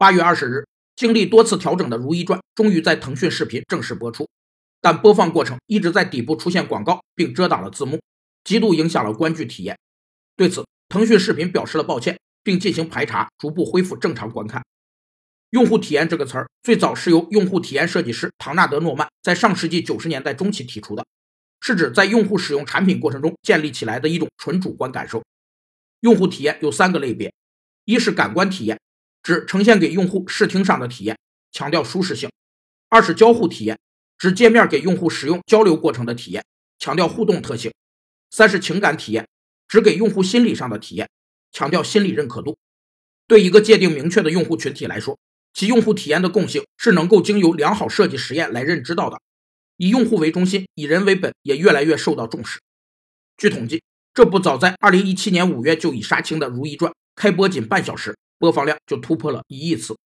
八月二十日，经历多次调整的《如懿传》终于在腾讯视频正式播出，但播放过程一直在底部出现广告，并遮挡了字幕，极度影响了观剧体验。对此，腾讯视频表示了抱歉，并进行排查，逐步恢复正常观看。用户体验这个词儿，最早是由用户体验设计师唐纳德·诺曼在上世纪九十年代中期提出的，是指在用户使用产品过程中建立起来的一种纯主观感受。用户体验有三个类别，一是感官体验。指呈现给用户视听上的体验，强调舒适性；二是交互体验，指界面给用户使用交流过程的体验，强调互动特性；三是情感体验，指给用户心理上的体验，强调心理认可度。对一个界定明确的用户群体来说，其用户体验的共性是能够经由良好设计实验来认知到的。以用户为中心，以人为本，也越来越受到重视。据统计，这部早在2017年5月就已杀青的《如懿传》，开播仅半小时。播放量就突破了一亿次。